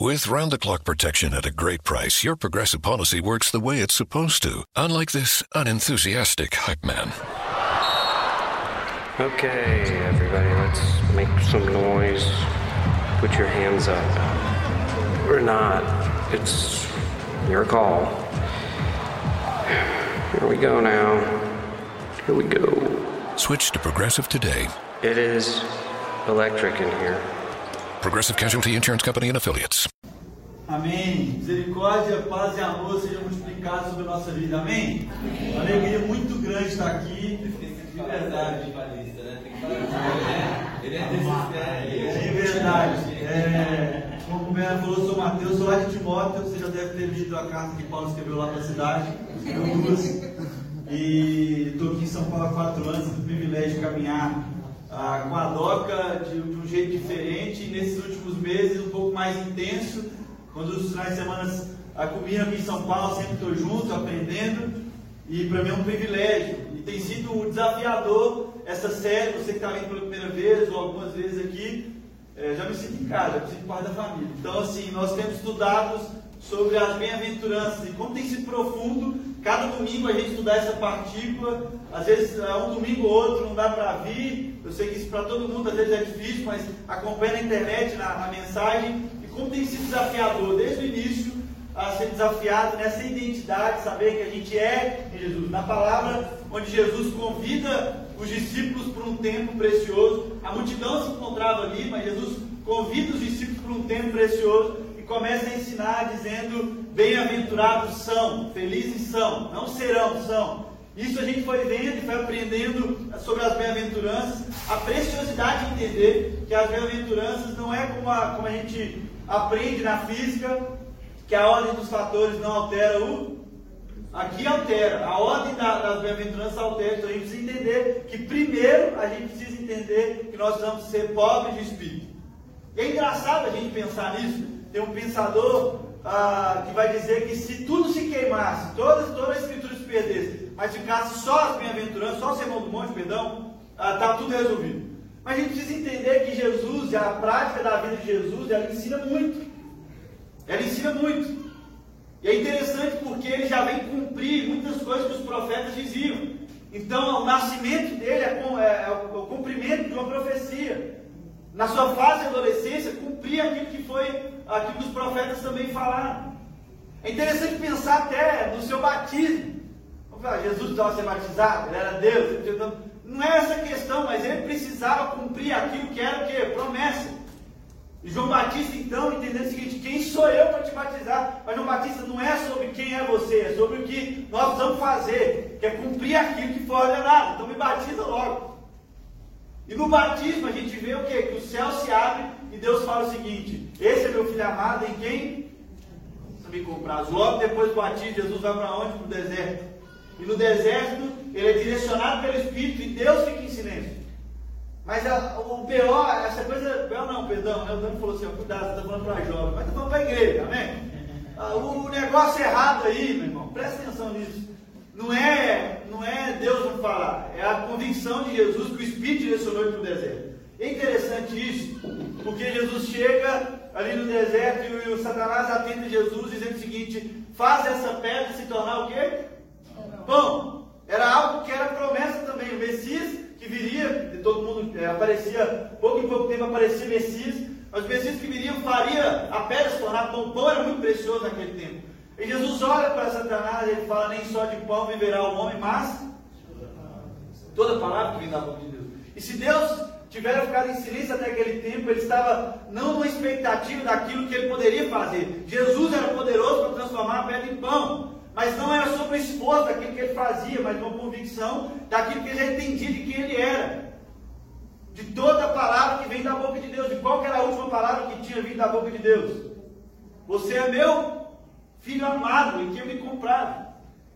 With round the clock protection at a great price, your progressive policy works the way it's supposed to, unlike this unenthusiastic hype man. Okay, everybody, let's make some noise. Put your hands up. Or not. It's your call. Here we go now. Here we go. Switch to Progressive today. It is electric in here. Progressive Casualty Insurance Company and Affiliates. Amém. Misericórdia, paz e amor sejam multiplicados sobre a nossa vida. Amém? Uma alegria muito grande estar aqui. De verdade. Ele é desses De verdade. É, como o Bernardo falou, sou Mateus, sou lá de Timóteo. Você já deve ter lido a carta que Paulo escreveu lá para a cidade. Duas. E estou aqui em São Paulo há quatro anos, tive o privilégio de caminhar com a DOCA de, de um jeito diferente. E nesses últimos meses, um pouco mais intenso. Quando os finais de semana ah, comigo aqui em São Paulo, sempre estou junto, aprendendo. E para mim é um privilégio. E tem sido desafiador essa série. Você que está vindo pela primeira vez ou algumas vezes aqui, é, já me sinto em casa, já me sinto parte da família. Então, assim, nós temos estudado sobre as bem-aventuranças e como tem sido profundo. Cada domingo a gente estudar essa partícula. Às vezes, é, um domingo ou outro não dá para vir. Eu sei que isso para todo mundo às vezes é difícil, mas acompanha na internet, na, na mensagem. E como tem sido desafiador desde o início a ser desafiado nessa identidade, saber que a gente é em Jesus. Na palavra onde Jesus convida os discípulos por um tempo precioso, a multidão se encontrava ali, mas Jesus convida os discípulos por um tempo precioso começa a ensinar dizendo: Bem-aventurados são, felizes são, não serão, são. Isso a gente foi vendo e foi aprendendo sobre as bem-aventuranças, a preciosidade de entender que as bem-aventuranças não é como a, como a gente aprende na física, que a ordem dos fatores não altera o. Aqui altera, a ordem da, das bem-aventuranças altera. Então a gente precisa entender que primeiro a gente precisa entender que nós precisamos ser pobres de espírito. É engraçado a gente pensar nisso. Tem um pensador ah, que vai dizer que se tudo se queimasse, toda, toda a escritura se perdesse, mas ficasse só as bem-aventuranças, só o sermão do monte, perdão, está tudo resolvido. Mas a gente precisa entender que Jesus, a prática da vida de Jesus, ela ensina muito. Ela ensina muito. E é interessante porque ele já vem cumprir muitas coisas que os profetas diziam. Então, o nascimento dele é, é, é o cumprimento de uma profecia. Na sua fase de adolescência, cumprir aquilo que foi, aquilo que os profetas também falaram. É interessante pensar até no seu batismo. Falar, Jesus precisava ser batizado, ele era Deus. Não é essa questão, mas ele precisava cumprir aquilo que era o quê? Promessa. E João Batista, então, entendendo o seguinte: quem sou eu para te batizar? Mas João Batista não é sobre quem é você, é sobre o que nós precisamos fazer, que é cumprir aquilo que foi ordenado. Então me batiza logo. E no batismo a gente vê o quê? Que o céu se abre e Deus fala o seguinte: Esse é meu filho amado em quem me comprar. Logo depois do batismo, Jesus vai para onde? Para o deserto. E no deserto ele é direcionado pelo Espírito e Deus fica em silêncio. Mas a, o pior, essa coisa. Pior não, perdão, né? o Dani falou assim: cuidado, você está falando para jovem, mas está falando para a igreja, amém? Ah, o negócio errado aí, meu irmão, presta atenção nisso. Não é, não é Deus não falar, é a convicção de Jesus que o Espírito direcionou ele para o deserto. É interessante isso, porque Jesus chega ali no deserto e o Satanás atende Jesus dizendo o seguinte: faz essa pedra se tornar o quê? Pão. Era algo que era promessa também. O Messias que viria, e todo mundo é, aparecia, pouco em pouco tempo aparecia Messias, mas o Messias que viria faria a pedra se tornar pão. Pão era muito precioso naquele tempo. E Jesus olha para Satanás e ele fala: Nem só de pão viverá o homem, mas toda palavra que vem da boca de Deus. E se Deus tivera ficado em silêncio até aquele tempo, ele estava não numa expectativa daquilo que ele poderia fazer. Jesus era poderoso para transformar a pedra em pão. Mas não era sobre o esforço daquilo que ele fazia, mas uma convicção daquilo que ele já entendia de quem ele era. De toda a palavra que vem da boca de Deus. De qual era a última palavra que tinha vindo da boca de Deus? Você é meu filho amado, em quem eu me comprado.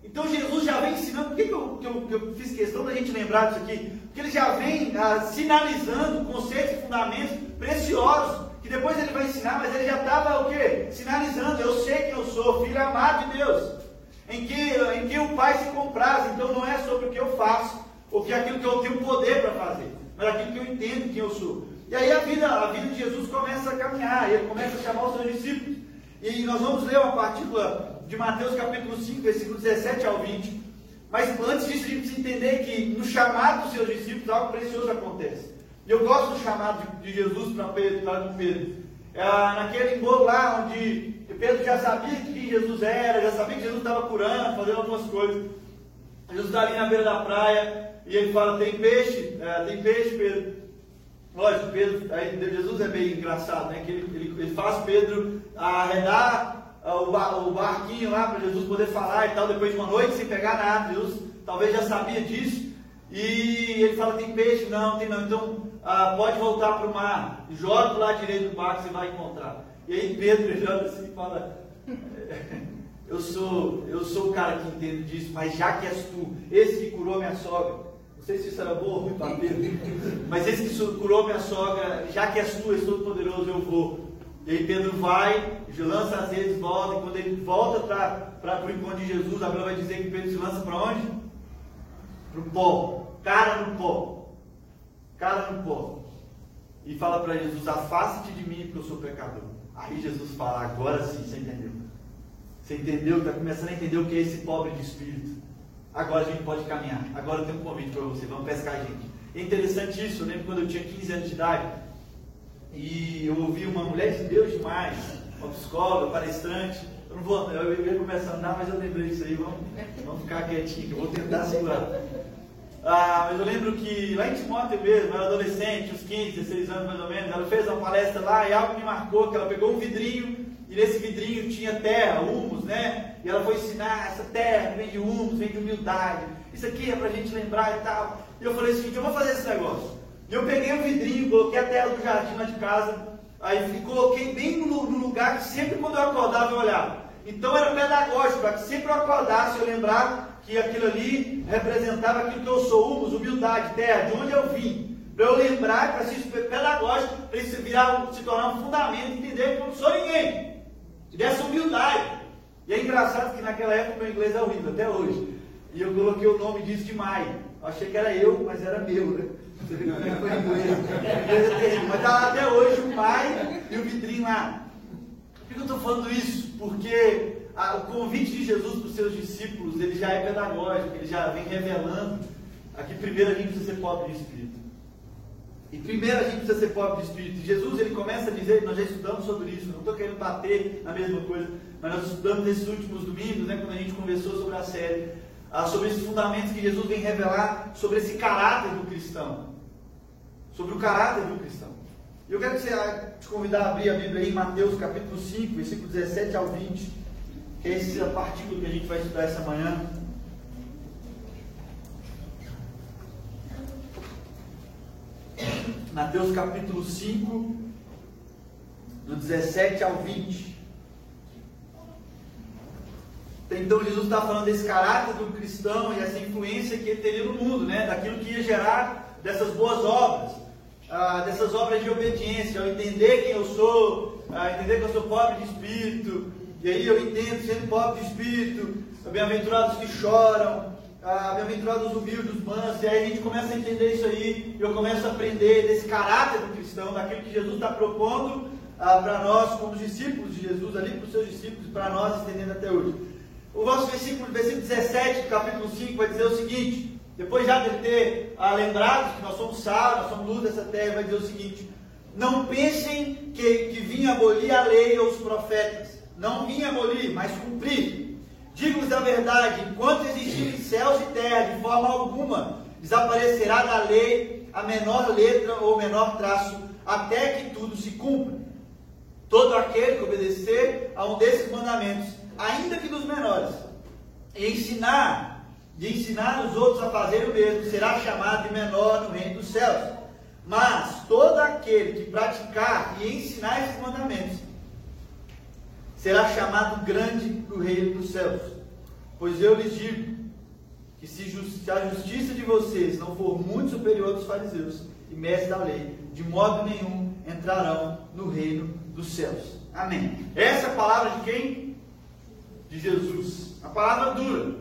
Então Jesus já vem ensinando. Por que, que, eu, que, eu, que eu fiz questão da gente lembrar disso aqui? Porque ele já vem ah, sinalizando conceitos e fundamentos preciosos. Que depois ele vai ensinar, mas ele já estava o quê? Sinalizando. Eu sei que eu sou filho amado de Deus em que, em que o Pai se compraz. Então não é sobre o que eu faço, ou que é aquilo que eu tenho poder para fazer, mas aquilo que eu entendo quem eu sou. E aí a vida, a vida de Jesus começa a caminhar, ele começa a chamar os seus discípulos. E nós vamos ler uma partícula de Mateus capítulo 5, versículo 17 ao 20. Mas antes disso, a gente precisa entender que no chamado dos seus discípulos algo precioso acontece. Eu gosto do chamado de, Jesus para Pedro, Pedro. É, naquele embolo lá onde Pedro já sabia quem Jesus era, já sabia que Jesus estava curando, fazendo algumas coisas. Jesus está ali na beira da praia e ele fala: Tem peixe? É, tem peixe, Pedro. Lógico, Pedro, aí Jesus é meio engraçado, né? Que ele, ele, ele faz Pedro arredar uh, o, o barquinho lá para Jesus poder falar e tal, depois de uma noite sem pegar nada. Jesus talvez já sabia disso. E ele fala: tem peixe? Não, tem não. Então ah, pode voltar para o mar. Joga do lado direito do barco, você vai encontrar. E aí Pedro ele olha assim e fala: eu sou, eu sou o cara que entende disso, mas já que és tu, esse que curou minha sogra. Não sei se isso era bom ou ruim para Pedro, mas esse que curou minha sogra, já que és tu, és todo poderoso, eu vou. E aí Pedro vai, lança as redes, volta, e quando ele volta para o encontro de Jesus, a Bíblia vai dizer que Pedro se lança para onde? Para o pó cara no pó. Cara no pó. E fala para Jesus: Afaste-te de mim, porque eu sou pecador. Aí Jesus fala: Agora sim, você entendeu. Você entendeu? Está começando a entender o que é esse pobre de espírito. Agora a gente pode caminhar. Agora eu tenho um convite para você: vamos pescar, gente. É interessante isso. Eu lembro quando eu tinha 15 anos de idade. E eu ouvi uma mulher de Deus demais, uma psicóloga, palestrante. Eu não vou, eu ia começar a andar, mas eu lembrei disso aí. Vamos, vamos ficar quietinho, que eu vou tentar segurar. Ah, mas eu lembro que lá em Timóteo mesmo, eu era adolescente, uns 15, 16 anos mais ou menos, ela fez uma palestra lá e algo me marcou, que ela pegou um vidrinho e nesse vidrinho tinha terra, humus, né? E ela foi ensinar, essa terra vem de humus, vem de humildade. Isso aqui é pra gente lembrar e tal. E eu falei assim, eu vou fazer esse negócio. E eu peguei um vidrinho, coloquei a terra do jardim lá de casa, aí coloquei bem no, no lugar que sempre quando eu acordava eu olhava. Então era pedagógico, para que sempre eu acordasse eu lembrava que aquilo ali representava aquilo que eu sou, humus, humildade, terra, de onde eu vim. Para eu lembrar, para ser pedagógico, para isso virar, se tornar um fundamento, entender que eu não sou ninguém. Dessa humildade. E é engraçado que naquela época meu inglês é horrível, até hoje. E eu coloquei o nome disso de Mai. Achei que era eu, mas era meu, né? Foi inglês. É mas está lá até hoje o Mai e o vitrinho lá. Por que eu estou falando isso? Porque a, o convite de Jesus para os seus discípulos, ele já é pedagógico, ele já vem revelando. Aqui primeiro a gente precisa ser pobre de espírito. E primeiro a gente precisa ser pobre de espírito. Jesus ele começa a dizer, nós já estudamos sobre isso, não estou querendo bater na mesma coisa, mas nós estudamos nesses últimos domingos, né, quando a gente conversou sobre a série, ah, sobre esses fundamentos que Jesus vem revelar, sobre esse caráter do cristão. Sobre o caráter do cristão. Eu quero que você, ah, te convidar a abrir a Bíblia aí em Mateus capítulo 5, versículo 17 ao 20. Esse é o partículo que a gente vai estudar essa manhã. Mateus capítulo 5, do 17 ao 20. Então Jesus está falando desse caráter do cristão e essa influência que ele teria no mundo, né? daquilo que ia gerar dessas boas obras, ah, dessas obras de obediência, ao entender quem eu sou, a entender que eu sou pobre de espírito, e aí eu entendo, sendo pobre de espírito, bem-aventurados que choram, ah, bem-aventurados os humildes, os mansos, e aí a gente começa a entender isso aí, eu começo a aprender desse caráter do cristão, daquilo que Jesus está propondo ah, para nós, como discípulos de Jesus, ali para os seus discípulos, para nós, entendendo até hoje. O nosso versículo, versículo 17, capítulo 5, vai dizer o seguinte: depois já de ter ah, lembrado que nós somos sal, nós somos luz dessa terra, vai dizer o seguinte: não pensem que, que vim abolir a lei ou os profetas não vim abolir, mas cumprir. Digo-vos a verdade: enquanto existirem céus e terra, de forma alguma desaparecerá da lei a menor letra ou menor traço, até que tudo se cumpra. Todo aquele que obedecer a um desses mandamentos, ainda que dos menores, e ensinar, e ensinar os outros a fazer o mesmo, será chamado de menor no reino dos céus. Mas todo aquele que praticar e ensinar esses mandamentos, será chamado grande no reino dos céus. Pois eu lhes digo que se, a justiça de vocês não for muito superior dos fariseus e mestres da lei, de modo nenhum entrarão no reino dos céus. Amém. Essa é a palavra de quem? De Jesus. A palavra dura.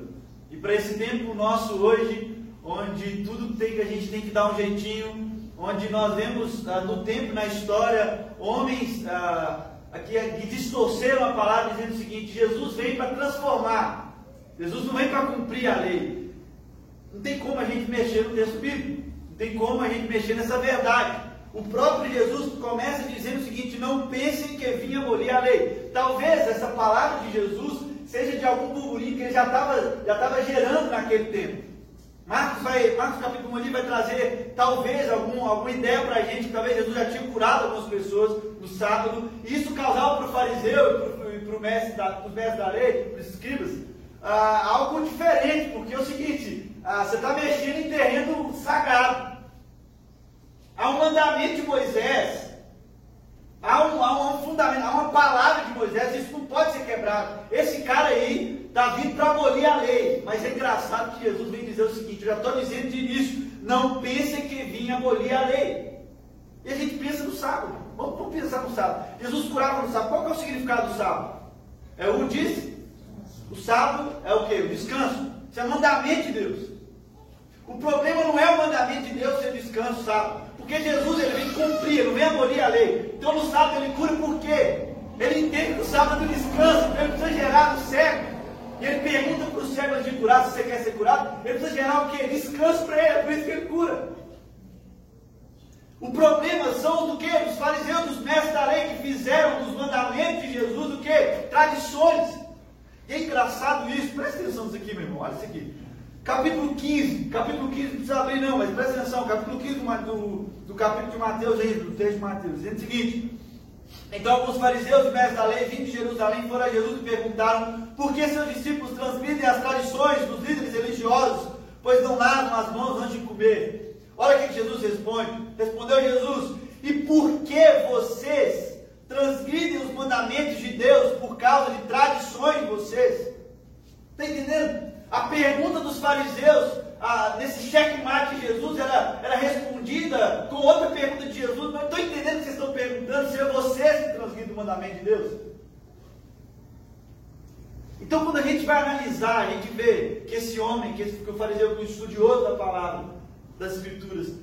E para esse tempo nosso hoje, onde tudo tem que a gente tem que dar um jeitinho, onde nós vemos ah, no tempo, na história, homens ah, que, que distorceram a palavra dizendo o seguinte: Jesus vem para transformar, Jesus não vem para cumprir a lei. Não tem como a gente mexer no texto bíblico, não tem como a gente mexer nessa verdade. O próprio Jesus começa dizendo o seguinte: não pensem que vinha abolir a lei. Talvez essa palavra de Jesus seja de algum burburinho que ele já estava já tava gerando naquele tempo. Marcos, vai, Marcos capítulo 1 ali vai trazer talvez algum, alguma ideia para a gente, talvez Jesus já tinha curado algumas pessoas no sábado, e isso causava para o fariseu e para o mestre da, mestres da lei, para os escribas, ah, algo diferente, porque é o seguinte, ah, você está mexendo em terreno sagrado. Há um mandamento de Moisés, há um, há um fundamento, há uma palavra de Moisés, isso não pode ser quebrado. Esse cara aí está vindo para abolir a lei, mas é engraçado que Jesus vem dizer o seguinte: eu já estou dizendo de início, não pensem que vinha abolir a lei. E a gente pensa no sábado. Vamos, vamos pensar no sábado. Jesus curava no sábado. Qual é o significado do sábado? É o disse. O sábado é o que? O descanso. Isso é mandamento de Deus. O problema não é o mandamento de Deus ser o descanso, sábado. Porque Jesus ele vem cumprir, não vem abolir a lei. Então no sábado ele cura por quê? Ele entende que o sábado é descanso, ele precisa gerar no cego. E ele pergunta para os cegos de curar se você quer ser curado. Ele precisa gerar o quê? Descanso para ele, é por isso que ele cura. O problema são do que? Dos fariseus, dos mestres da lei que fizeram dos mandamentos de Jesus o que? Tradições. E é engraçado isso, presta atenção nisso aqui, meu irmão, olha isso aqui. Capítulo 15, capítulo 15, não precisa abrir não, mas presta atenção, capítulo 15 do, do, do capítulo de Mateus aí, do texto de Mateus, dizendo o seguinte. Então alguns fariseus e mestres da lei, vindo de Jerusalém, foram a Jesus e perguntaram por que seus discípulos transmitem as tradições dos líderes religiosos, pois não lavam as mãos antes de comer. Olha o que Jesus responde. Respondeu Jesus: E por que vocês transgridem os mandamentos de Deus por causa de tradições de vocês? Está entendendo? A pergunta dos fariseus, nesse checkmate de Jesus, era, era respondida com outra pergunta de Jesus. Não estou entendendo o que vocês estão perguntando se é vocês que transgridem o mandamento de Deus. Então, quando a gente vai analisar, a gente vê que esse homem, que, esse, que o fariseu, que o estudioso da palavra, das Escrituras.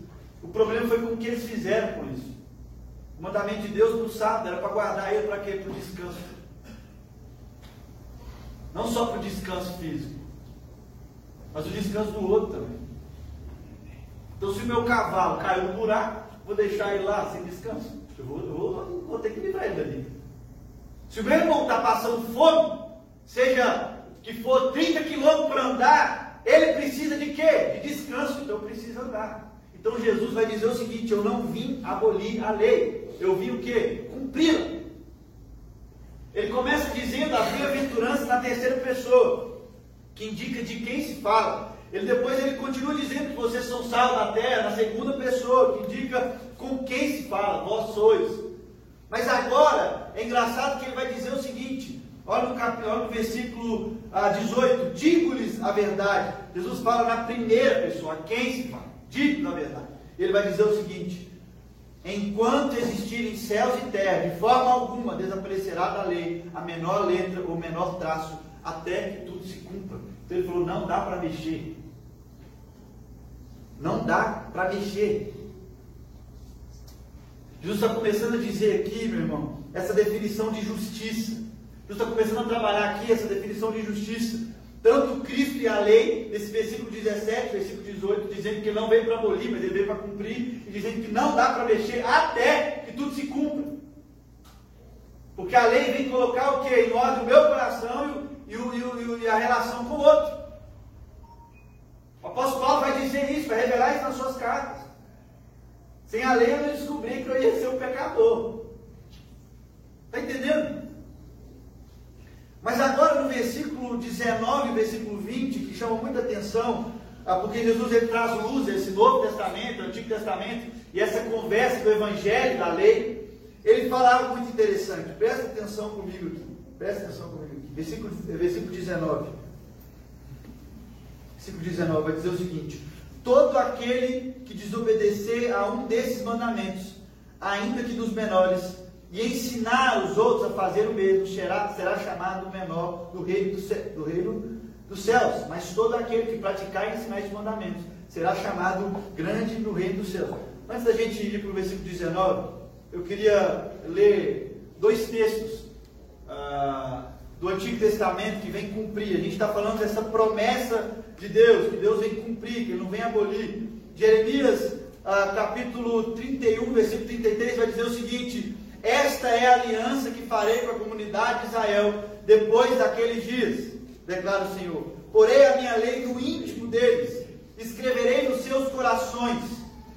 O problema foi com o que eles fizeram com isso. O mandamento de Deus no sábado era para guardar ele para quê? Para o descanso. Não só para o descanso físico, mas o descanso do outro também. Então, se o meu cavalo caiu no buraco, vou deixar ele lá sem descanso. Eu vou, eu vou, vou ter que livrar ele dali. Se o meu irmão está passando fome, seja que for 30 quilômetros para andar, ele precisa de quê? De descanso, então precisa andar. Então Jesus vai dizer o seguinte: eu não vim abolir a lei, eu vim o quê? Cumpri-la. Ele começa dizendo a bem-aventurança na terceira pessoa, que indica de quem se fala. Ele depois ele continua dizendo que vocês são sal da terra, na segunda pessoa, que indica com quem se fala, vós sois. Mas agora é engraçado que ele vai dizer o seguinte: Olha no, cap... Olha no versículo ah, 18. Digo-lhes a verdade. Jesus fala na primeira pessoa. Quem se fala? Digo a verdade. Ele vai dizer o seguinte: Enquanto existirem céus e terra, de forma alguma desaparecerá da lei a menor letra ou menor traço, até que tudo se cumpra. Então ele falou: não dá para mexer. Não dá para mexer. Jesus está começando a dizer aqui, meu irmão, essa definição de justiça. Jesus está começando a trabalhar aqui essa definição de justiça. Tanto Cristo e a lei, nesse versículo 17, versículo 18, dizendo que não veio para abolir, mas ele veio para cumprir, e dizendo que não dá para mexer até que tudo se cumpra. Porque a lei vem colocar o que? Em ordem o meu coração e, o, e, o, e a relação com o outro. O apóstolo Paulo vai dizer isso, vai revelar isso nas suas cartas. Sem a lei eu descobri que eu ia ser um pecador. Está entendendo? Mas agora no versículo 19 e versículo 20, que chama muita atenção, ah, porque Jesus ele traz luz a esse Novo Testamento, Antigo Testamento, e essa conversa do Evangelho, da lei, ele fala algo muito interessante. Presta atenção comigo aqui. Presta atenção comigo. Versículo, versículo 19. Versículo 19 vai dizer o seguinte: Todo aquele que desobedecer a um desses mandamentos, ainda que dos menores, e ensinar os outros a fazer o mesmo, será, será chamado menor do reino, do, do reino dos céus. Mas todo aquele que praticar e ensinar esses mandamentos será chamado grande no reino dos céus. antes da gente ir para o versículo 19, eu queria ler dois textos ah, do Antigo Testamento que vem cumprir. A gente está falando dessa promessa de Deus, que Deus vem cumprir, que Ele não vem abolir. Jeremias, ah, capítulo 31, versículo 33, vai dizer o seguinte: Esta é a aliança que farei com a comunidade de Israel depois daqueles dias, declara o Senhor. Porei a minha lei no íntimo deles, escreverei nos seus corações,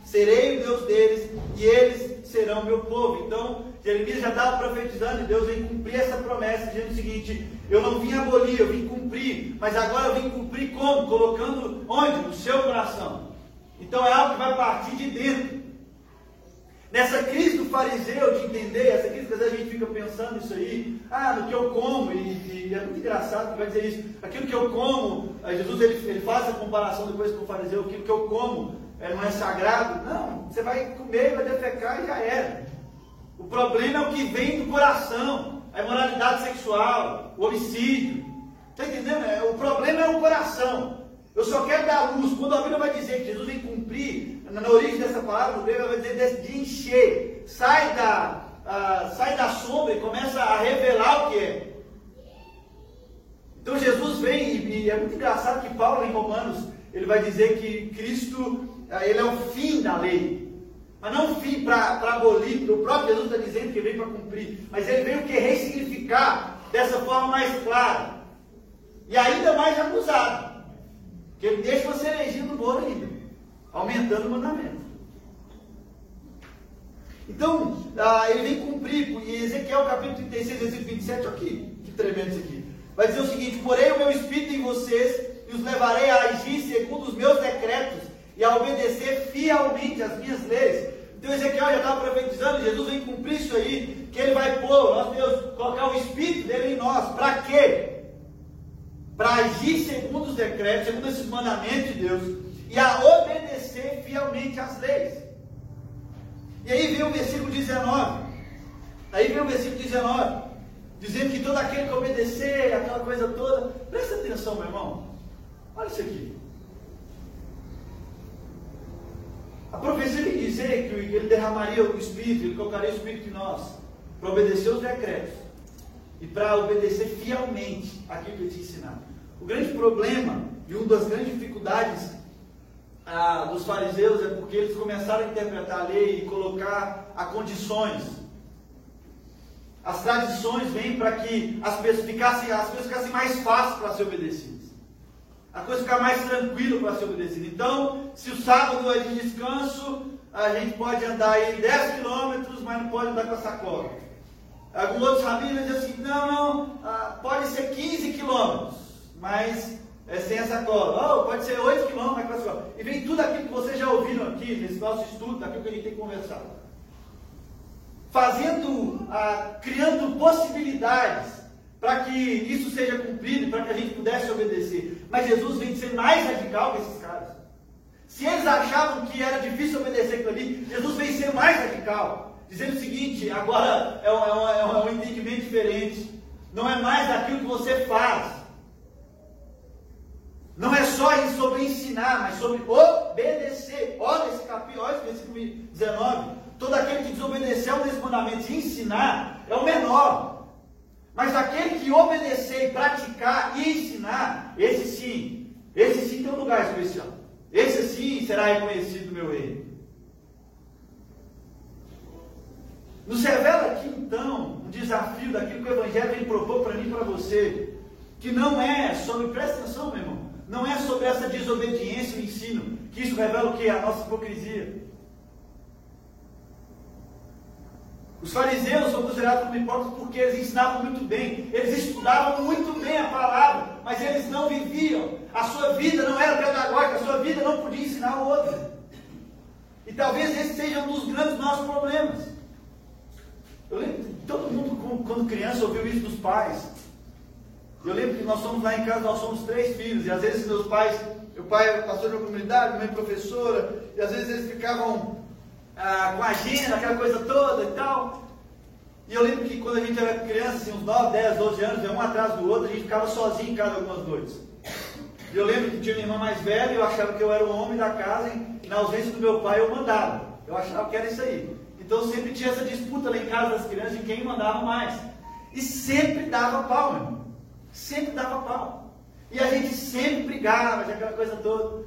serei o Deus deles e eles serão meu povo. Então, Jeremias já estava profetizando e Deus vem cumprir essa promessa, dizendo o seguinte: Eu não vim abolir, eu vim cumprir, mas agora eu vim cumprir como? Colocando onde? No seu coração. Então é algo que vai partir de dentro. Nessa crise do fariseu de entender, essa crise que às vezes a gente fica pensando isso aí, ah, no que eu como, e, e é muito engraçado que vai dizer isso, aquilo que eu como, Jesus ele, ele faz a comparação depois com o fariseu, aquilo que eu como é, não é sagrado. Não, você vai comer, vai defecar e já era. O problema é o que vem do coração, a imoralidade sexual, o homicídio. Está entendendo? É, o problema é o coração. Eu só quero dar luz. Quando a Bíblia vai dizer que Jesus vem cumprir, na, origem dessa palavra, no grego vai dizer de encher. Sai da, sai da sombra e começa a revelar o que é. Então Jesus vem, e, e é muito engraçado que Paulo em Romanos, ele vai dizer que Cristo, uh, ele é o fim da lei. Mas não o fim para abolir, o próprio Jesus está dizendo que veio para cumprir. Mas ele veio que ressignificar dessa forma mais clara. E ainda mais acusado. Que ele deixa você eleger no bolo ainda, aumentando o mandamento. Então, ah, ele vem cumprir, e Ezequiel capítulo 36, versículo 27, aqui, que tremendo isso aqui. Vai dizer o seguinte: Porei o meu espírito em vocês e os levarei a agir segundo os meus decretos e a obedecer fielmente as minhas leis. Então Ezequiel já estava profetizando, Jesus vem cumprir isso aí, que ele vai pôr, nosso Deus, colocar o Espírito dele em nós. Para quê? para agir segundo os decretos, segundo esses mandamentos de Deus, e a obedecer fielmente às leis. E aí vem o versículo 19. Aí vem o versículo 19, dizendo que todo aquele que obedecer, aquela coisa toda. Presta atenção, meu irmão. Olha isso aqui. A profecia vem dizer que ele derramaria o Espírito, ele colocaria o Espírito em nós, para obedecer os decretos e para obedecer fielmente aquilo que ele te ensinava. O grande problema e uma das grandes dificuldades ah, dos fariseus é porque eles começaram a interpretar a lei e colocar a condições. As tradições vêm para que as pessoas ficassem, as ficassem mais fáceis para ser obedecidas. A coisa ficar mais tranquila para ser obedecida. Então, se o sábado é de descanso, a gente pode andar aí 10 quilômetros, mas não pode andar com a sacola. Alguns outros rabinos dizem assim, não, não, ah, pode ser 15 quilômetros mas é, sem a sacola. Oh, pode ser 8 quilômetros, mas com E vem tudo aquilo que vocês já ouviram aqui nesse nosso estudo, daquilo que a gente tem conversado. Fazendo, ah, criando possibilidades para que isso seja cumprido, para que a gente pudesse obedecer. Mas Jesus vem ser mais radical que esses. Se eles achavam que era difícil obedecer aquilo ali, Jesus vem ser mais radical. Dizendo o seguinte, agora é um, é um, é um entendimento diferente. Não é mais aquilo que você faz, não é só sobre ensinar, mas sobre obedecer. Olha esse capítulo, olha esse versículo 19. Todo aquele que desobedecer ao mandamento e ensinar é o menor. Mas aquele que obedecer praticar e ensinar, esse sim, esse sim tem um lugar especial. Esse sim será reconhecido meu reino. Nos revela aqui então um desafio daquilo que o Evangelho vem propor para mim e para você. Que não é sobre, presta atenção, meu irmão, não é sobre essa desobediência e ensino, que isso revela o que? A nossa hipocrisia. Os fariseus são considerados como hipócritas porque eles ensinavam muito bem, eles estudavam muito bem a palavra, mas eles não viviam. A sua vida não era pedagógica, a sua vida não podia ensinar o outro. E talvez esse seja um dos grandes nossos problemas. Eu lembro, todo mundo, quando criança, ouviu isso dos pais. Eu lembro que nós somos lá em casa, nós somos três filhos, e às vezes meus pais, meu pai é pastor de uma comunidade, minha professora, e às vezes eles ficavam ah, com a agenda, aquela coisa toda e tal. E eu lembro que quando a gente era criança, assim, uns 9, 10, 12 anos, um atrás do outro, a gente ficava sozinho em casa algumas noites. E eu lembro que tinha minha irmã mais velha, eu achava que eu era o homem da casa, e na ausência do meu pai eu mandava. Eu achava que era isso aí. Então sempre tinha essa disputa lá em casa das crianças de quem mandava mais. E sempre dava pau, meu. Sempre dava pau. E a gente sempre brigava, aquela coisa toda.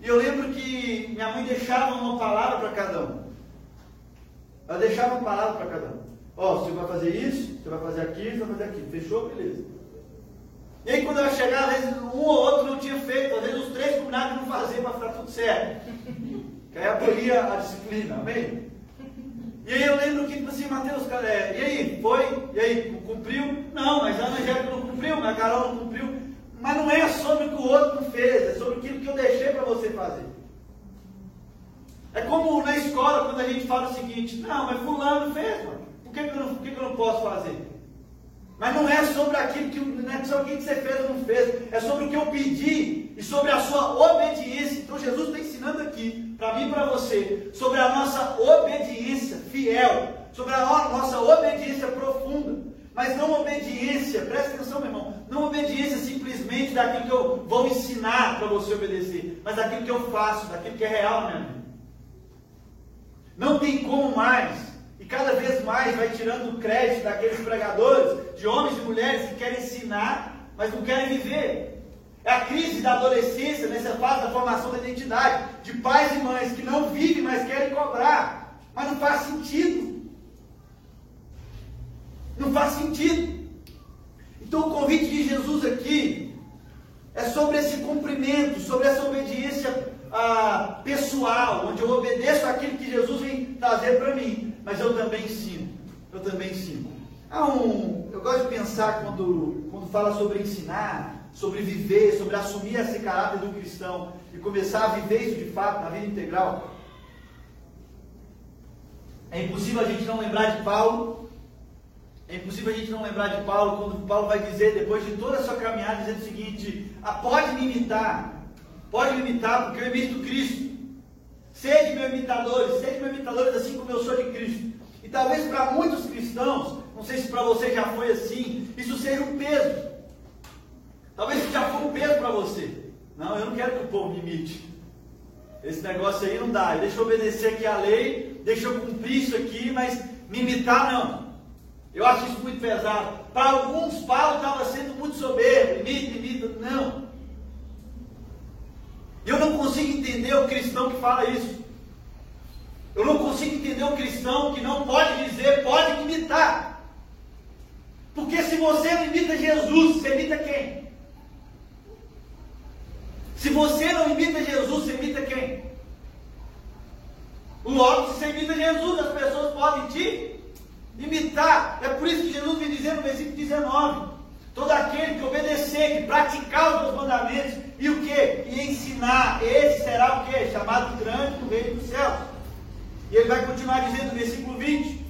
E eu lembro que minha mãe deixava uma palavra para cada um. Ela deixava uma palavra para cada um. Ó, oh, você vai fazer isso, você vai fazer aquilo, você vai fazer aquilo. Fechou? Beleza. E aí quando ela chegava, às vezes um ou outro não tinha feito, às vezes os três combinaram de não fazer para ficar tudo certo. Que aí abolia a disciplina, amém? E aí eu lembro que, tipo assim, Mateus, cara, é, e aí, foi? E aí, cumpriu? Não, mas a Angélica não cumpriu, a Carol não cumpriu. Mas não é sobre o que o outro não fez, é sobre aquilo que eu deixei para você fazer. É como na escola, quando a gente fala o seguinte, não, mas fulano fez, mano. Por que, que, eu, não, por que, que eu não posso fazer? Mas não é sobre aquilo que, não é sobre o que você fez ou não fez, é sobre o que eu pedi e sobre a sua obediência. Então Jesus está ensinando aqui, para mim e para você, sobre a nossa obediência fiel, sobre a nossa obediência profunda. Mas não obediência, presta atenção, meu irmão, não obediência simplesmente daquilo que eu vou ensinar para você obedecer, mas daquilo que eu faço, daquilo que é real na minha vida. Não tem como mais e cada vez mais vai tirando o crédito daqueles pregadores, de homens e mulheres que querem ensinar, mas não querem viver. É a crise da adolescência, nessa fase da formação da identidade, de pais e mães que não vivem, mas querem cobrar. Mas não faz sentido. Não faz sentido. Então o convite de Jesus aqui é sobre esse cumprimento, sobre essa obediência ah, pessoal, onde eu obedeço aquilo que Jesus vem trazer para mim mas eu também ensino. Eu também ensino. Há um, eu gosto de pensar quando, quando fala sobre ensinar, sobre viver, sobre assumir esse caráter do cristão e começar a viver isso de fato na vida integral. É impossível a gente não lembrar de Paulo. É impossível a gente não lembrar de Paulo quando Paulo vai dizer, depois de toda a sua caminhada, dizendo o seguinte: ah, pode me imitar, pode me imitar, porque eu imito Cristo. Sede meus imitadores, sede meus imitadores assim como eu sou de Cristo. E talvez para muitos cristãos, não sei se para você já foi assim, isso seja um peso. Talvez isso já foi um peso para você. Não, eu não quero que o povo me imite. Esse negócio aí não dá. Deixa eu obedecer aqui a lei, deixa eu cumprir isso aqui, mas me imitar não. Eu acho isso muito pesado. Para alguns, Paulo estava sendo muito soberbo, imita, imita. Não. Eu não consigo entender o cristão que fala isso. Eu não consigo entender o cristão que não pode dizer, pode imitar. Porque se você não imita Jesus, você imita quem? Se você não imita Jesus, você imita quem? Logo, se você imita Jesus, as pessoas podem te imitar. É por isso que Jesus vem dizer no versículo 19: Todo aquele que obedecer, que praticar os meus mandamentos, e o que? E ensinar. Esse será o que? Chamado grande no reino dos céus. E ele vai continuar dizendo no versículo 20: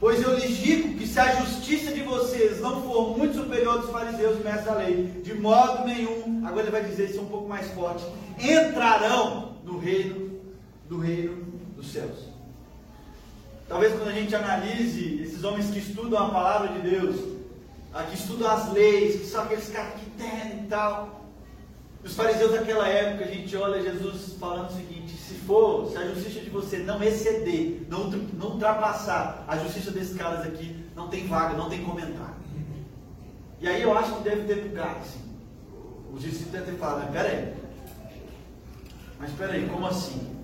Pois eu lhes digo que se a justiça de vocês não for muito superior dos fariseus e mestres da lei, de modo nenhum, agora ele vai dizer isso um pouco mais forte, entrarão no reino do reino dos céus. Talvez quando a gente analise esses homens que estudam a palavra de Deus, que estudam as leis, que são aqueles caras que entendem e tal. Os fariseus daquela época, a gente olha Jesus falando o seguinte: se for, se a justiça de você não exceder, não, não ultrapassar a justiça desses caras aqui, não tem vaga, não tem comentário. E aí eu acho que deve ter bugado, assim. Os discípulos devem ter falado, mas peraí. Mas peraí, como assim?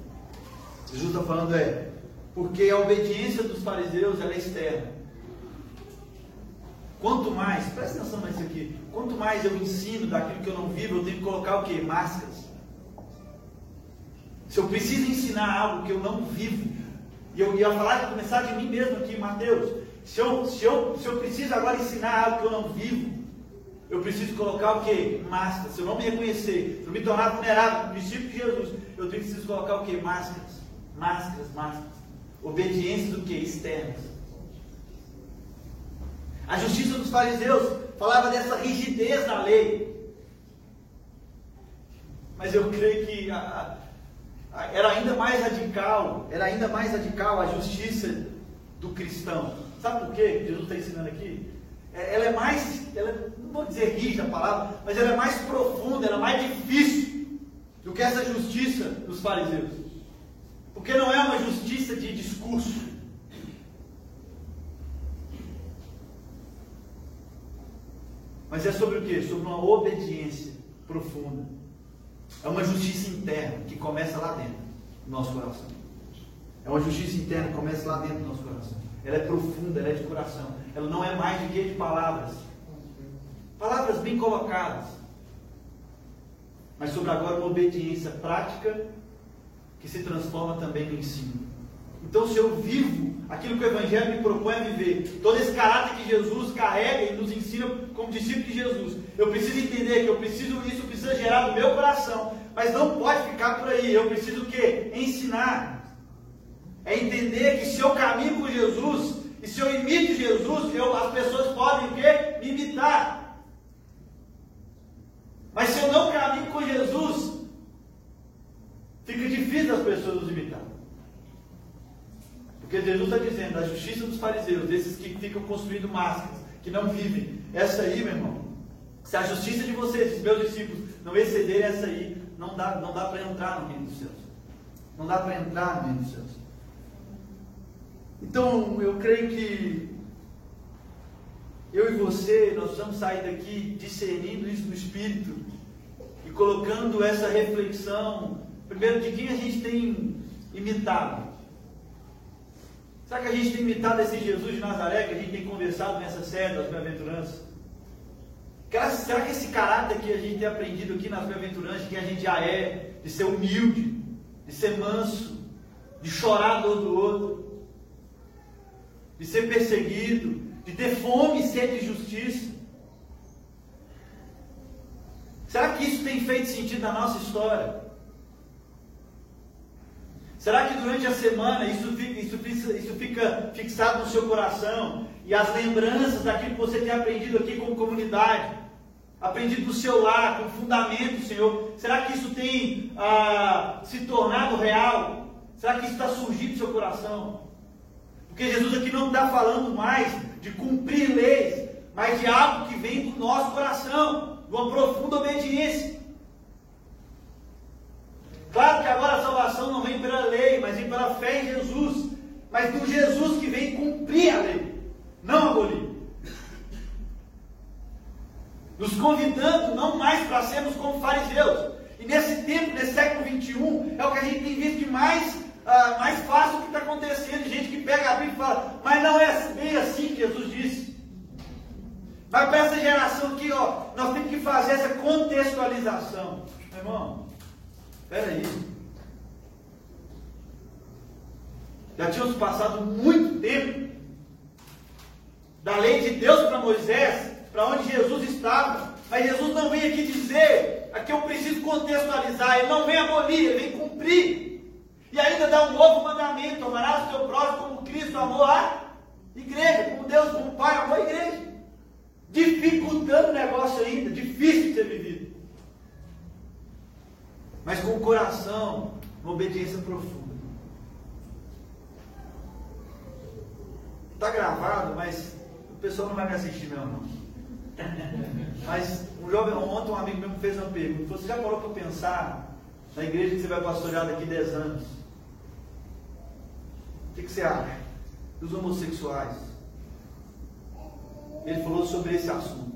Jesus está falando é, porque a obediência dos fariseus é externa. Quanto mais, presta atenção nisso aqui, quanto mais eu ensino daquilo que eu não vivo, eu tenho que colocar o que? Máscaras. Se eu preciso ensinar algo que eu não vivo, e eu ia falar, começar de mim mesmo aqui, Mateus, se eu, se, eu, se eu preciso agora ensinar algo que eu não vivo, eu preciso colocar o que? Máscaras. Se eu não me reconhecer, se eu me tornar vulnerável, discípulo de Jesus, eu preciso colocar o que? Máscaras. Máscaras, máscaras. Obediência do que? Externas. A justiça dos fariseus falava dessa rigidez na lei. Mas eu creio que a, a, era ainda mais radical, era ainda mais radical a justiça do cristão. Sabe por quê? Jesus está ensinando aqui. É, ela é mais, ela, não vou dizer rígida a palavra, mas ela é mais profunda, ela é mais difícil do que essa justiça dos fariseus. Porque não é uma justiça de discurso. Mas é sobre o que? Sobre uma obediência profunda. É uma justiça interna que começa lá dentro do nosso coração. É uma justiça interna que começa lá dentro do nosso coração. Ela é profunda, ela é de coração. Ela não é mais de que de palavras. Palavras bem colocadas. Mas sobre agora uma obediência prática que se transforma também no ensino. Então, se eu vivo aquilo que o Evangelho me propõe a viver, todo esse caráter que Jesus carrega e nos ensina como discípulo de Jesus, eu preciso entender que eu preciso, isso precisa gerar no meu coração, mas não pode ficar por aí. Eu preciso o quê? Ensinar. É entender que se eu caminho com Jesus, e se eu imito Jesus, eu, as pessoas podem o quê? Me imitar. Mas se eu não caminho com Jesus, fica difícil as pessoas nos imitar. Porque Jesus está dizendo, a justiça dos fariseus, desses que ficam construindo máscaras, que não vivem, essa aí, meu irmão, se a justiça de vocês, meus discípulos, não exceder essa aí, não dá, não dá para entrar no reino dos céus. Não dá para entrar no reino dos céus. Então, eu creio que eu e você, nós vamos sair daqui discernindo isso no Espírito e colocando essa reflexão, primeiro, de quem a gente tem imitado. Será que a gente tem imitado esse Jesus de Nazaré que a gente tem conversado nessa série das bem-aventuranças? Será que esse caráter que a gente tem aprendido aqui nas bem-aventuranças, que a gente já é, de ser humilde, de ser manso, de chorar do do outro, de ser perseguido, de ter fome e sede de justiça. Será que isso tem feito sentido na nossa história? Será que durante a semana isso fica, isso, isso fica fixado no seu coração? E as lembranças daquilo que você tem aprendido aqui como comunidade, aprendido no seu lar, com fundamento, Senhor, será que isso tem ah, se tornado real? Será que isso está surgindo no seu coração? Porque Jesus aqui não está falando mais de cumprir leis, mas de algo que vem do nosso coração, de uma profunda obediência. Claro que agora a salvação não vem pela lei, mas vem pela fé em Jesus. Mas do Jesus que vem cumprir a lei, não abolir. Nos convidando não mais para sermos como fariseus. E nesse tempo, nesse século 21, é o que a gente tem visto de mais ah, mais fácil que está acontecendo. Gente que pega a Bíblia e fala, mas não é bem assim que Jesus disse. Mas para essa geração aqui, ó, nós temos que fazer essa contextualização. Meu irmão, espera aí. Já tínhamos passado muito tempo da lei de Deus para Moisés, para onde Jesus estava. Mas Jesus não vem aqui dizer, aqui eu preciso contextualizar, ele não vem abolir, ele vem cumprir. E ainda dá um novo mandamento: amarás o teu próximo como Cristo amou a igreja, como Deus, como Pai amou a igreja. Dificultando o negócio ainda, difícil de ser vivido. Mas com o coração, uma obediência profunda. Está gravado, mas o pessoal não vai me assistir mesmo não. Mas um jovem, ontem um amigo meu me fez uma pergunta. Você já parou para pensar na igreja que você vai pastorear daqui 10 anos? O que, que você acha? Dos homossexuais. Ele falou sobre esse assunto.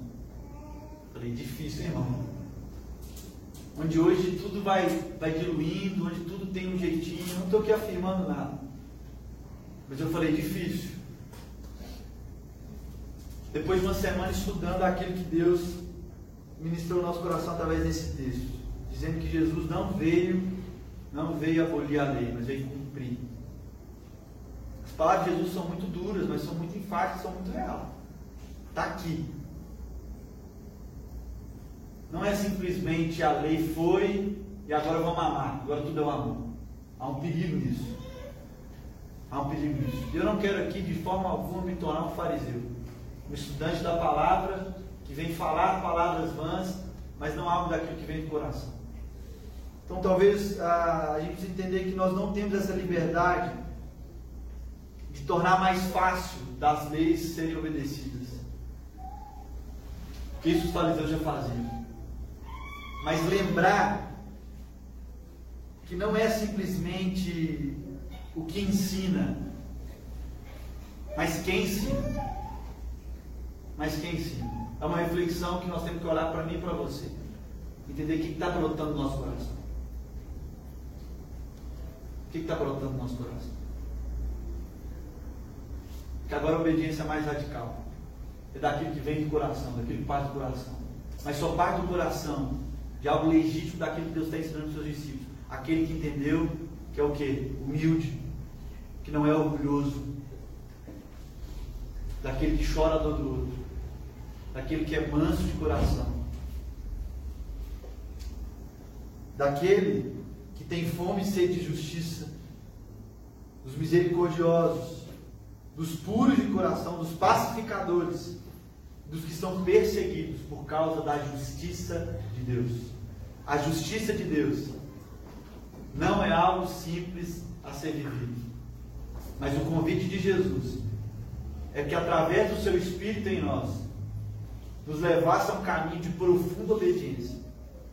Falei, difícil, hein, irmão? Onde hoje tudo vai, vai diluindo, onde tudo tem um jeitinho. Não estou aqui afirmando nada. Mas eu falei, difícil. Depois de uma semana estudando aquilo que Deus ministrou no nosso coração através desse texto, dizendo que Jesus não veio, não veio abolir a lei, mas veio cumprir palavras de Jesus são muito duras, mas são muito enfáticas, são muito reais. Está aqui. Não é simplesmente a lei foi e agora vamos amar, agora tudo é o amor. Há um perigo nisso. Há um perigo nisso. Eu não quero aqui de forma alguma me tornar um fariseu. Um estudante da palavra que vem falar palavras vãs, mas não algo daquilo que vem do coração. Então talvez a, a gente precisa entender que nós não temos essa liberdade de tornar mais fácil das leis serem obedecidas. Isso os fariseus já faziam. Mas lembrar que não é simplesmente o que ensina. Mas quem ensina? Mas quem ensina? É uma reflexão que nós temos que olhar para mim e para você. Entender o que está brotando no nosso coração. O que está brotando no nosso coração? Que agora a obediência é mais radical. É daquilo que vem do coração, daquilo que parte do coração. Mas só parte do coração de algo legítimo daquilo que Deus está ensinando aos seus discípulos. Aquele que entendeu que é o que? Humilde, que não é orgulhoso, daquele que chora a dor do outro, daquele que é manso de coração, daquele que tem fome e sede de justiça, dos misericordiosos, dos puros de coração, dos pacificadores, dos que são perseguidos por causa da justiça de Deus. A justiça de Deus não é algo simples a ser vivido. Mas o convite de Jesus é que através do seu Espírito em nós, nos levasse a um caminho de profunda obediência.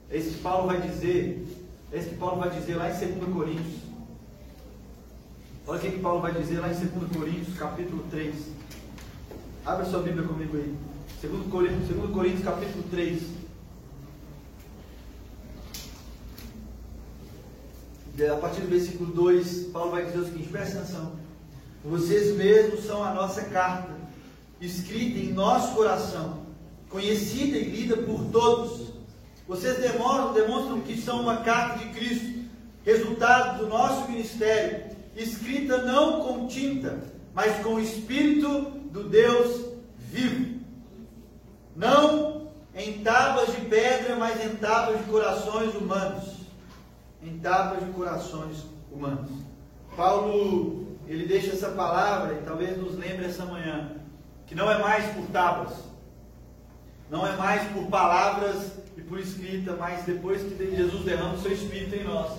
É isso que Paulo vai dizer, é isso que Paulo vai dizer lá em 2 Coríntios. Olha o que, que Paulo vai dizer lá em 2 Coríntios, capítulo 3. Abra sua Bíblia comigo aí. 2 Coríntios, 2 Coríntios capítulo 3. A partir do versículo 2, Paulo vai dizer o seguinte: presta atenção. Vocês mesmos são a nossa carta, escrita em nosso coração, conhecida e lida por todos. Vocês demonstram que são uma carta de Cristo, resultado do nosso ministério, escrita não com tinta, mas com o Espírito do Deus vivo. Não em tábuas de pedra, mas em tábuas de corações humanos. Em tábuas de corações humanos. Paulo, ele deixa essa palavra e talvez nos lembre essa manhã, que não é mais por tábuas, não é mais por palavras e por escrita, mas depois que Jesus derrama o seu Espírito em nós,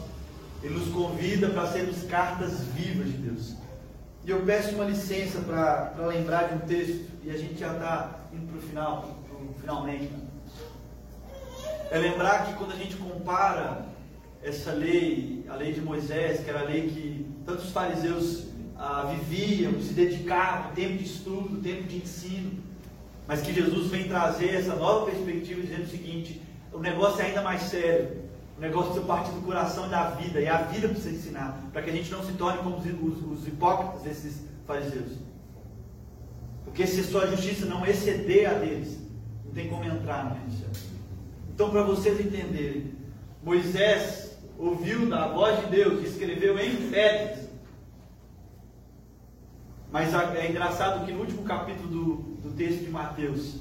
ele nos convida para sermos cartas vivas de Deus. E eu peço uma licença para lembrar de um texto, e a gente já está indo para o final, finalmente. É lembrar que quando a gente compara essa lei, a lei de Moisés, que era a lei que tantos fariseus ah, viviam, se dedicavam, tempo de estudo, tempo de ensino, mas que Jesus vem trazer essa nova perspectiva, dizendo o seguinte: o negócio é ainda mais sério. O negócio precisa partir do coração e da vida, e a vida precisa ensinar, para que a gente não se torne como os, os, os hipócritas desses fariseus. Porque se sua justiça não exceder a deles, tem como entrar no reino Então, para vocês entenderem, Moisés ouviu da voz de Deus e escreveu em pedras. Mas é engraçado que no último capítulo do, do texto de Mateus,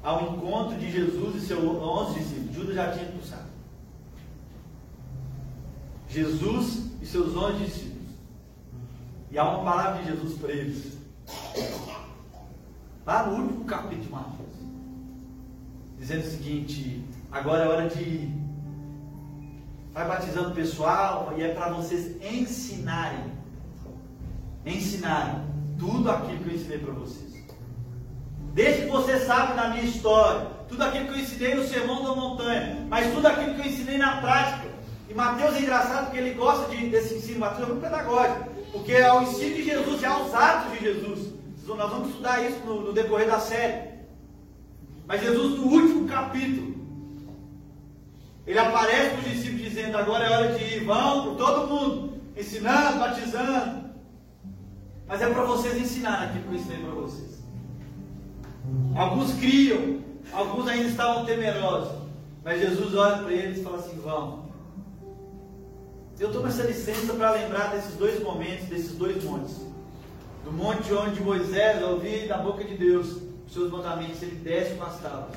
ao encontro de Jesus e seus onze discípulos, Judas já tinha expulsado. Jesus e seus onze discípulos. E há uma palavra de Jesus para eles. Lá no último capítulo de Mateus. Dizendo o seguinte: agora é hora de. Vai batizando o pessoal e é para vocês ensinarem. Ensinarem tudo aquilo que eu ensinei para vocês. Desde que você sabe da minha história, tudo aquilo que eu ensinei no Sermão da Montanha, mas tudo aquilo que eu ensinei na prática, e Mateus é engraçado porque ele gosta de, desse ensino, Mateus é muito pedagógico, porque é o ensino de Jesus, é aos atos de Jesus. Nós vamos estudar isso no, no decorrer da série. Mas Jesus, no último capítulo, ele aparece para os discípulos dizendo: agora é hora de ir, vão por todo mundo, ensinando, batizando. Mas é para vocês ensinar aquilo que eu ensinei para vocês. Alguns criam, alguns ainda estavam temerosos. Mas Jesus olha para eles e fala assim: vão. Eu tomo essa licença para lembrar desses dois momentos, desses dois montes. Do monte onde Moisés ouviu da boca de Deus os seus mandamentos, ele desce com as tábuas.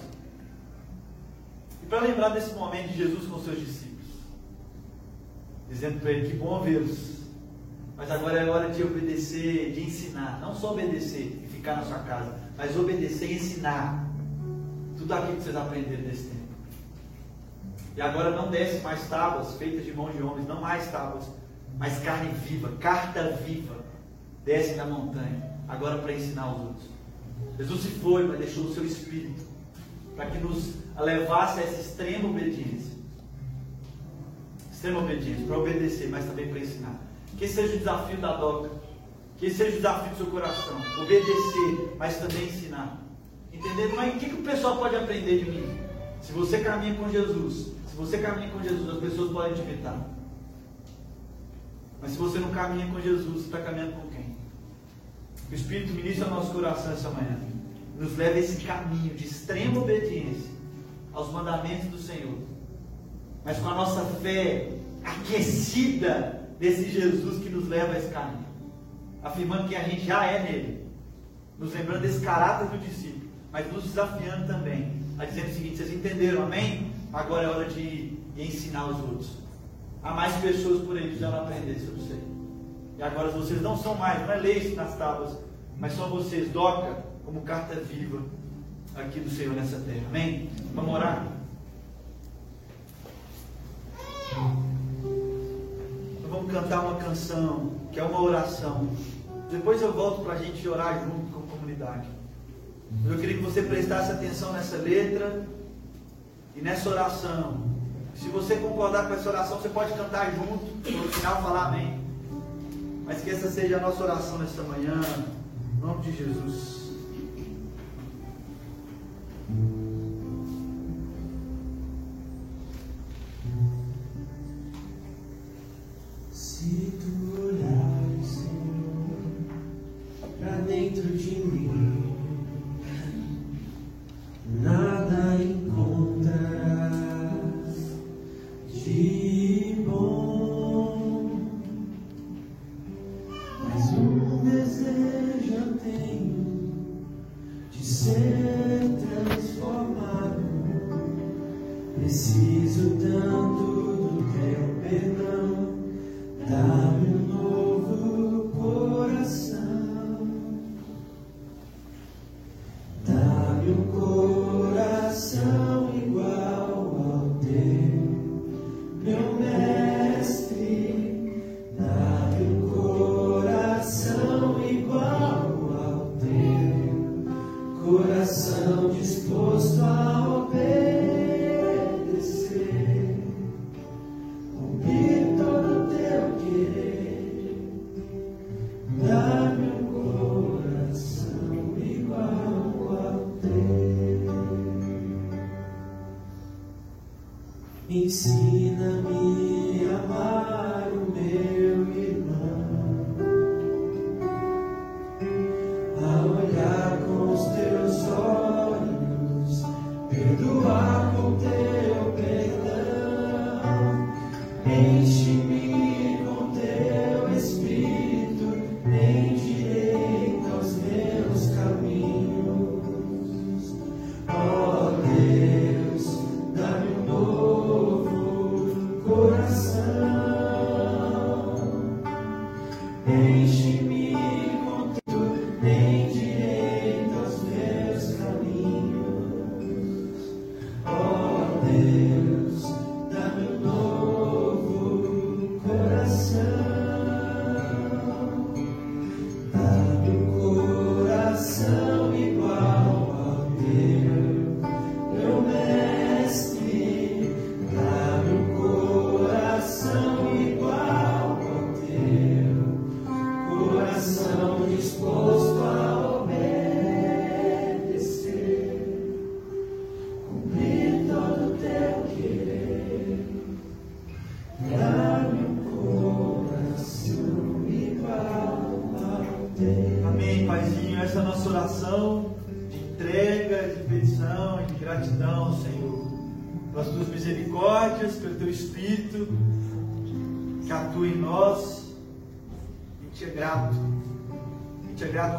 E para lembrar desse momento de Jesus com os seus discípulos, dizendo para ele que bom vê-los, mas agora é hora de obedecer, de ensinar, não só obedecer e ficar na sua casa, mas obedecer e ensinar tudo aquilo que vocês aprenderam nesse tempo. E agora não desce mais tábuas feitas de mãos de homens, não mais tábuas, mas carne viva, carta viva, desce da montanha, agora para ensinar os outros. Jesus se foi, mas deixou o seu Espírito, para que nos levasse a essa extrema obediência. Extrema obediência, para obedecer, mas também para ensinar. Que seja o desafio da DOCA. Que seja o desafio do seu coração. Obedecer, mas também ensinar. Entendendo? Mas o que, que o pessoal pode aprender de mim? Se você caminha com Jesus, se você caminha com Jesus, as pessoas podem te imitar. Mas se você não caminha com Jesus, você está caminhando com? O Espírito ministra no nosso coração essa manhã. Nos leva a esse caminho de extrema obediência aos mandamentos do Senhor. Mas com a nossa fé aquecida desse Jesus que nos leva a esse caminho. Afirmando que a gente já é nele. Nos lembrando desse caráter do discípulo. Mas nos desafiando também. A dizer o seguinte: vocês entenderam, amém? Agora é hora de ensinar os outros. Há mais pessoas por aí que já não aprenderam sobre isso aí. E agora vocês não são mais, não é leis nas tábuas, mas são vocês, doca, como carta viva aqui do Senhor nessa terra. Amém? Vamos orar? Então vamos cantar uma canção, que é uma oração. Depois eu volto para a gente orar junto com a comunidade. Eu queria que você prestasse atenção nessa letra e nessa oração. Se você concordar com essa oração, você pode cantar junto, no final falar amém. Mas que essa seja a nossa oração nesta manhã, nome de Jesus. Ensina-me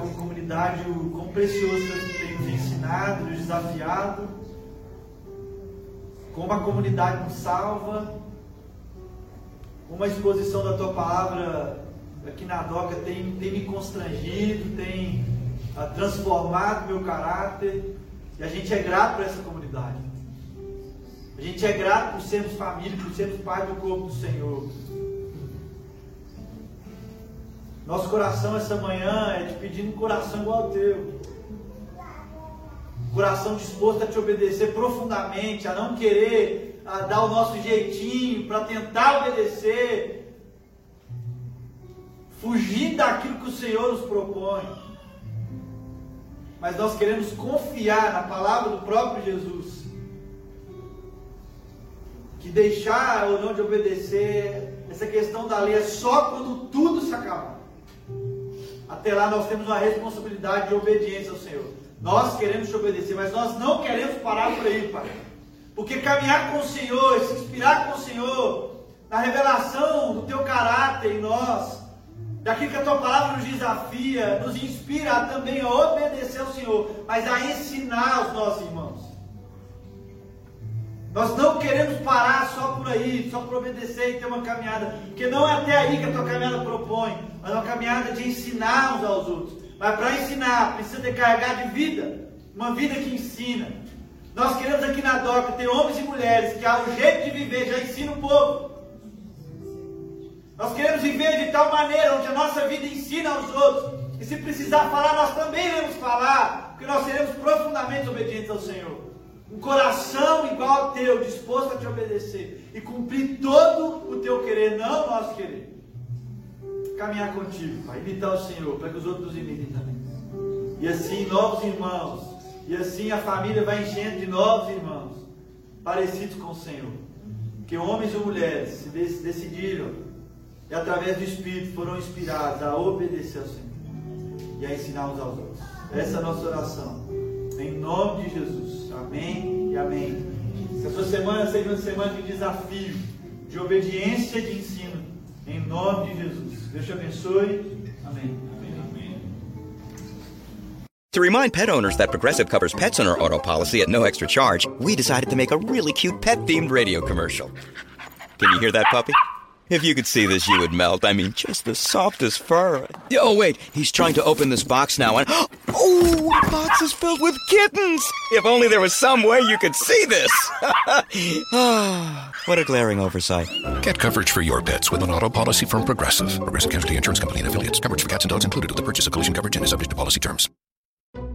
Grato como comunidade, o quão precioso que tem nos ensinado, nos desafiado. Como a comunidade nos salva. Como a exposição da tua palavra aqui na DOCA tem, tem me constrangido, tem ah, transformado meu caráter. E a gente é grato por essa comunidade. A gente é grato por sermos família, por sermos parte do corpo do Senhor. Nosso coração essa manhã é te pedindo um coração igual ao teu. Coração disposto a te obedecer profundamente, a não querer a dar o nosso jeitinho para tentar obedecer, fugir daquilo que o Senhor nos propõe. Mas nós queremos confiar na palavra do próprio Jesus. Que deixar ou não de obedecer, essa questão da lei é só quando tudo se acabar. Até lá nós temos uma responsabilidade de obediência ao Senhor. Nós queremos te obedecer, mas nós não queremos parar por aí, Pai. Porque caminhar com o Senhor, se inspirar com o Senhor, na revelação do teu caráter em nós, daquilo que a tua palavra nos desafia, nos inspira também a obedecer ao Senhor, mas a ensinar os nossos irmãos. Nós não queremos parar só por aí, só por obedecer e ter uma caminhada, porque não é até aí que a tua caminhada propõe, mas é uma caminhada de ensinar uns aos outros. Mas para ensinar, precisa ter carregar de vida, uma vida que ensina. Nós queremos aqui na DOCA ter homens e mulheres que, ao jeito de viver, já ensinam um pouco. Nós queremos viver de tal maneira onde a nossa vida ensina aos outros. E se precisar falar, nós também iremos falar, porque nós seremos profundamente obedientes ao Senhor. Um coração igual ao teu, disposto a te obedecer e cumprir todo o teu querer, não o nosso querer. Caminhar contigo, Pai, imitar o Senhor, para que os outros imitem também. E assim, novos irmãos, e assim a família vai enchendo de novos irmãos, parecidos com o Senhor. Que homens e mulheres se decidiram e através do Espírito foram inspirados a obedecer ao Senhor e a ensinar uns aos outros. Essa é a nossa oração. Em nome de Jesus. Amém e amém. Sua semana seja uma semana de desafio, de obediência e de ensino. Em nome de Jesus. Deus te abençoe. Amém. To remind pet owners that Progressive covers pets on our auto policy at no extra charge, we decided to make a really cute pet themed radio commercial. Can you hear that puppy? If you could see this, you would melt. I mean, just the softest fur. Oh, wait, he's trying to open this box now, and oh, the box is filled with kittens. If only there was some way you could see this. Ah, what a glaring oversight. Get coverage for your pets with an auto policy from Progressive. Progressive Casualty Insurance Company and affiliates. Coverage for cats and dogs included with the purchase of collision coverage and is subject to policy terms.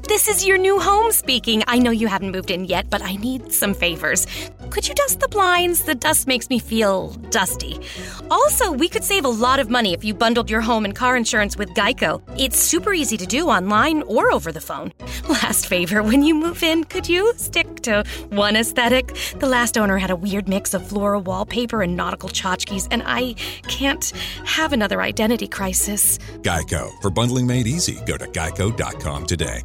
This is your new home speaking. I know you haven't moved in yet, but I need some favors. Could you dust the blinds? The dust makes me feel dusty. Also, we could save a lot of money if you bundled your home and car insurance with Geico. It's super easy to do online or over the phone. Last favor, when you move in, could you stick to one aesthetic? The last owner had a weird mix of floral wallpaper and nautical tchotchkes, and I can't have another identity crisis. Geico. For bundling made easy, go to geico.com today.